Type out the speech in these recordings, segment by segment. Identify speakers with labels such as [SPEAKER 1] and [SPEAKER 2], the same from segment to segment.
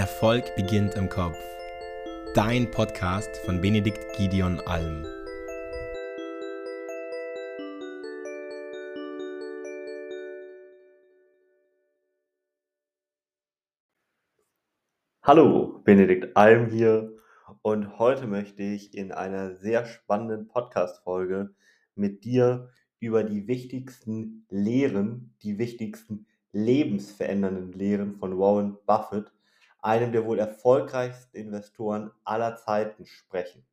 [SPEAKER 1] Erfolg beginnt im Kopf. Dein Podcast von Benedikt Gideon Alm.
[SPEAKER 2] Hallo, Benedikt Alm hier und heute möchte ich in einer sehr spannenden Podcast-Folge mit dir über die wichtigsten Lehren, die wichtigsten lebensverändernden Lehren von Warren Buffett einem der wohl erfolgreichsten Investoren aller Zeiten sprechen.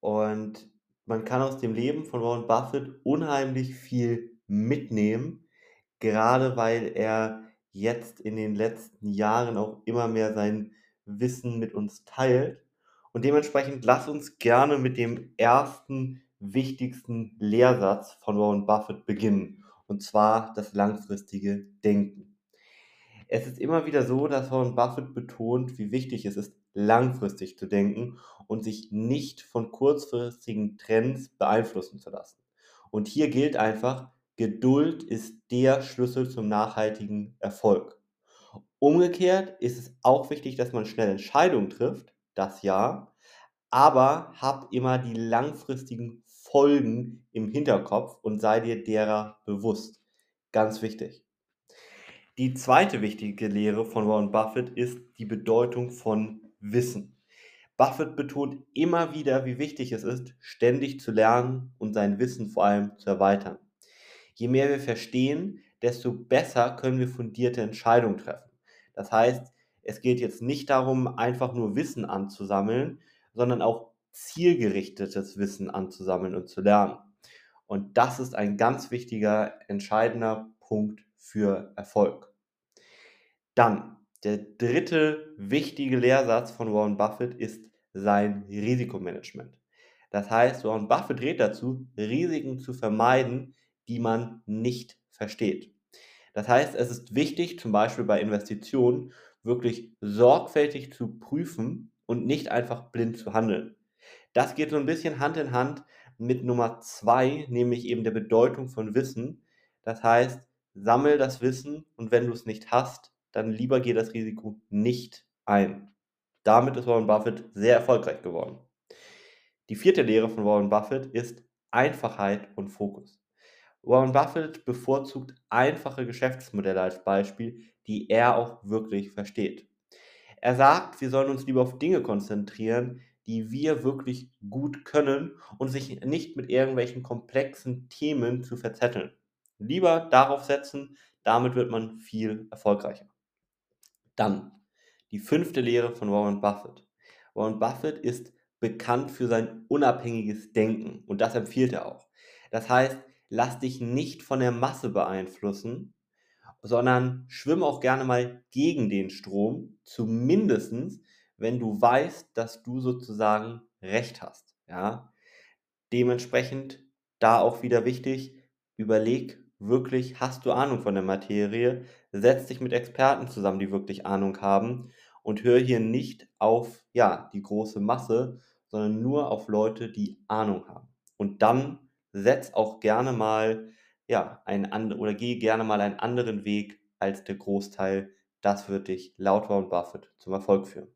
[SPEAKER 2] Und man kann aus dem Leben von Warren Buffett unheimlich viel mitnehmen, gerade weil er jetzt in den letzten Jahren auch immer mehr sein Wissen mit uns teilt. Und dementsprechend lass uns gerne mit dem ersten wichtigsten Lehrsatz von Warren Buffett beginnen, und zwar das langfristige Denken. Es ist immer wieder so, dass Warren Buffett betont, wie wichtig es ist, langfristig zu denken und sich nicht von kurzfristigen Trends beeinflussen zu lassen. Und hier gilt einfach, Geduld ist der Schlüssel zum nachhaltigen Erfolg. Umgekehrt ist es auch wichtig, dass man schnell Entscheidungen trifft, das ja, aber hab immer die langfristigen Folgen im Hinterkopf und sei dir derer bewusst. Ganz wichtig. Die zweite wichtige Lehre von Warren Buffett ist die Bedeutung von Wissen. Buffett betont immer wieder, wie wichtig es ist, ständig zu lernen und sein Wissen vor allem zu erweitern. Je mehr wir verstehen, desto besser können wir fundierte Entscheidungen treffen. Das heißt, es geht jetzt nicht darum, einfach nur Wissen anzusammeln, sondern auch zielgerichtetes Wissen anzusammeln und zu lernen. Und das ist ein ganz wichtiger, entscheidender Punkt für Erfolg. Dann, der dritte wichtige Lehrsatz von Warren Buffett ist sein Risikomanagement. Das heißt, Warren Buffett rät dazu, Risiken zu vermeiden, die man nicht versteht. Das heißt, es ist wichtig, zum Beispiel bei Investitionen, wirklich sorgfältig zu prüfen und nicht einfach blind zu handeln. Das geht so ein bisschen Hand in Hand mit Nummer zwei, nämlich eben der Bedeutung von Wissen. Das heißt, sammel das Wissen und wenn du es nicht hast, dann lieber geh das Risiko nicht ein. Damit ist Warren Buffett sehr erfolgreich geworden. Die vierte Lehre von Warren Buffett ist Einfachheit und Fokus. Warren Buffett bevorzugt einfache Geschäftsmodelle als Beispiel, die er auch wirklich versteht. Er sagt, wir sollen uns lieber auf Dinge konzentrieren, die wir wirklich gut können und sich nicht mit irgendwelchen komplexen Themen zu verzetteln. Lieber darauf setzen, damit wird man viel erfolgreicher. Dann die fünfte Lehre von Warren Buffett. Warren Buffett ist bekannt für sein unabhängiges Denken und das empfiehlt er auch. Das heißt, lass dich nicht von der Masse beeinflussen, sondern schwimm auch gerne mal gegen den Strom, zumindest wenn du weißt, dass du sozusagen recht hast. Ja? Dementsprechend da auch wieder wichtig, überleg wirklich, hast du Ahnung von der Materie, setz dich mit Experten zusammen, die wirklich Ahnung haben und hör hier nicht auf, ja, die große Masse, sondern nur auf Leute, die Ahnung haben. Und dann setz auch gerne mal, ja, einen oder geh gerne mal einen anderen Weg als der Großteil. Das wird dich laut Warren Buffett zum Erfolg führen.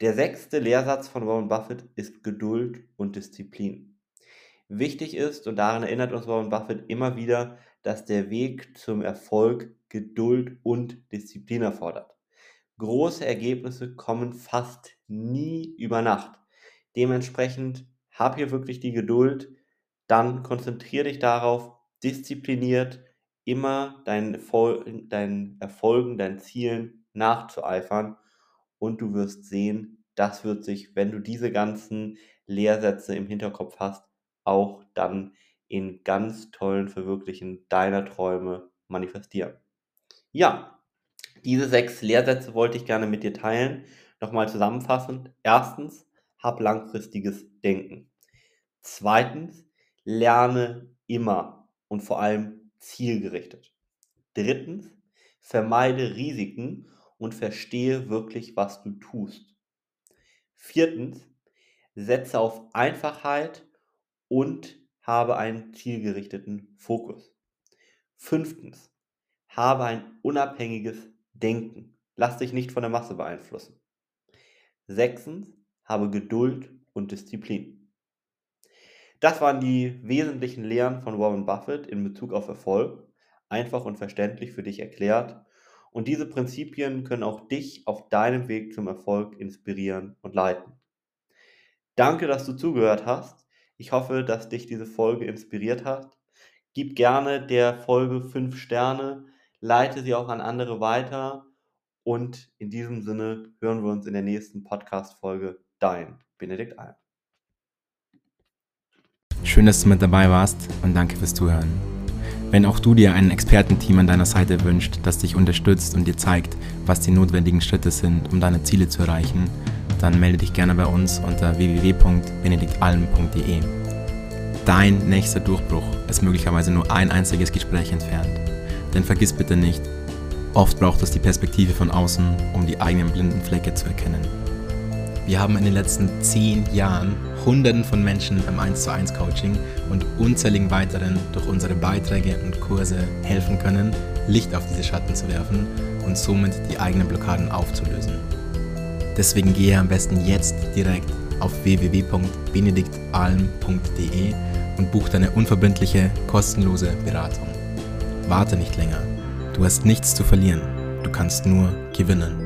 [SPEAKER 2] Der sechste Lehrsatz von Warren Buffett ist Geduld und Disziplin. Wichtig ist, und daran erinnert uns Warren Buffett immer wieder, dass der Weg zum Erfolg Geduld und Disziplin erfordert. Große Ergebnisse kommen fast nie über Nacht. Dementsprechend hab hier wirklich die Geduld, dann konzentriere dich darauf, diszipliniert immer deinen, Erfol deinen Erfolgen, deinen Zielen nachzueifern und du wirst sehen, das wird sich, wenn du diese ganzen Lehrsätze im Hinterkopf hast, auch dann in ganz tollen Verwirklichen deiner Träume manifestieren. Ja, diese sechs Lehrsätze wollte ich gerne mit dir teilen. Nochmal zusammenfassend. Erstens, hab langfristiges Denken. Zweitens, lerne immer und vor allem zielgerichtet. Drittens, vermeide Risiken und verstehe wirklich, was du tust. Viertens, setze auf Einfachheit und habe einen zielgerichteten Fokus. Fünftens, habe ein unabhängiges Denken. Lass dich nicht von der Masse beeinflussen. Sechstens, habe Geduld und Disziplin. Das waren die wesentlichen Lehren von Warren Buffett in Bezug auf Erfolg, einfach und verständlich für dich erklärt. Und diese Prinzipien können auch dich auf deinem Weg zum Erfolg inspirieren und leiten. Danke, dass du zugehört hast. Ich hoffe, dass dich diese Folge inspiriert hat. Gib gerne der Folge 5 Sterne, leite sie auch an andere weiter und in diesem Sinne hören wir uns in der nächsten Podcast-Folge. Dein Benedikt Alm.
[SPEAKER 1] Schön, dass du mit dabei warst und danke fürs Zuhören. Wenn auch du dir ein Expertenteam an deiner Seite wünscht, das dich unterstützt und dir zeigt, was die notwendigen Schritte sind, um deine Ziele zu erreichen, dann melde dich gerne bei uns unter www.benediktalm.de. Dein nächster Durchbruch ist möglicherweise nur ein einziges Gespräch entfernt. Denn vergiss bitte nicht, oft braucht es die Perspektive von außen, um die eigenen blinden Flecke zu erkennen. Wir haben in den letzten zehn Jahren Hunderten von Menschen im 1 zu 1 Coaching und unzähligen weiteren durch unsere Beiträge und Kurse helfen können, Licht auf diese Schatten zu werfen und somit die eigenen Blockaden aufzulösen. Deswegen gehe am besten jetzt direkt auf www.benediktalm.de und buch deine unverbindliche, kostenlose Beratung. Warte nicht länger. Du hast nichts zu verlieren. Du kannst nur gewinnen.